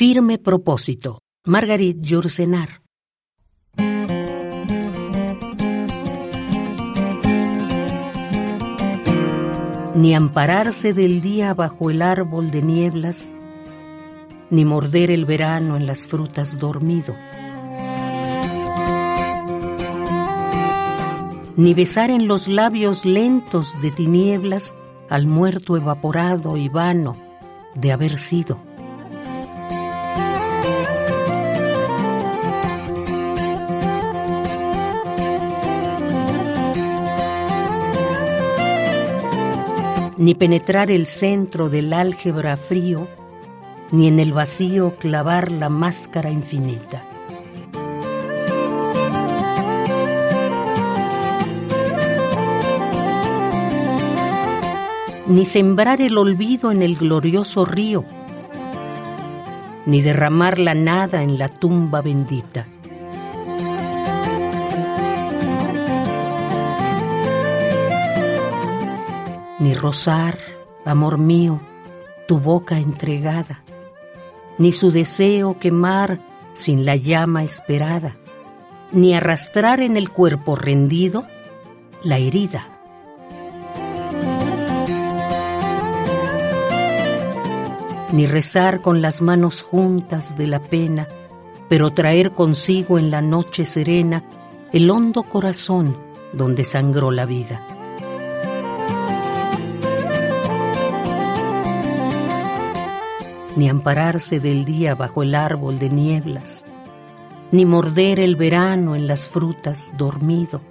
Firme propósito. Margarit Yourcenar. Ni ampararse del día bajo el árbol de nieblas, ni morder el verano en las frutas dormido. Ni besar en los labios lentos de tinieblas al muerto evaporado y vano de haber sido. Ni penetrar el centro del álgebra frío, ni en el vacío clavar la máscara infinita. ni sembrar el olvido en el glorioso río, ni derramar la nada en la tumba bendita. Ni rozar, amor mío, tu boca entregada, ni su deseo quemar sin la llama esperada, ni arrastrar en el cuerpo rendido la herida ni rezar con las manos juntas de la pena, pero traer consigo en la noche serena el hondo corazón donde sangró la vida. Ni ampararse del día bajo el árbol de nieblas, ni morder el verano en las frutas dormido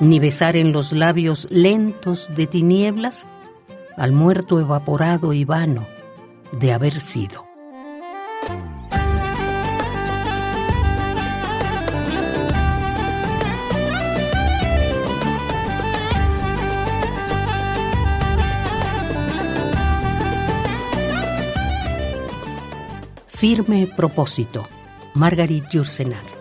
ni besar en los labios lentos de tinieblas al muerto evaporado y vano de haber sido. Firme propósito. Margarit Jursenar.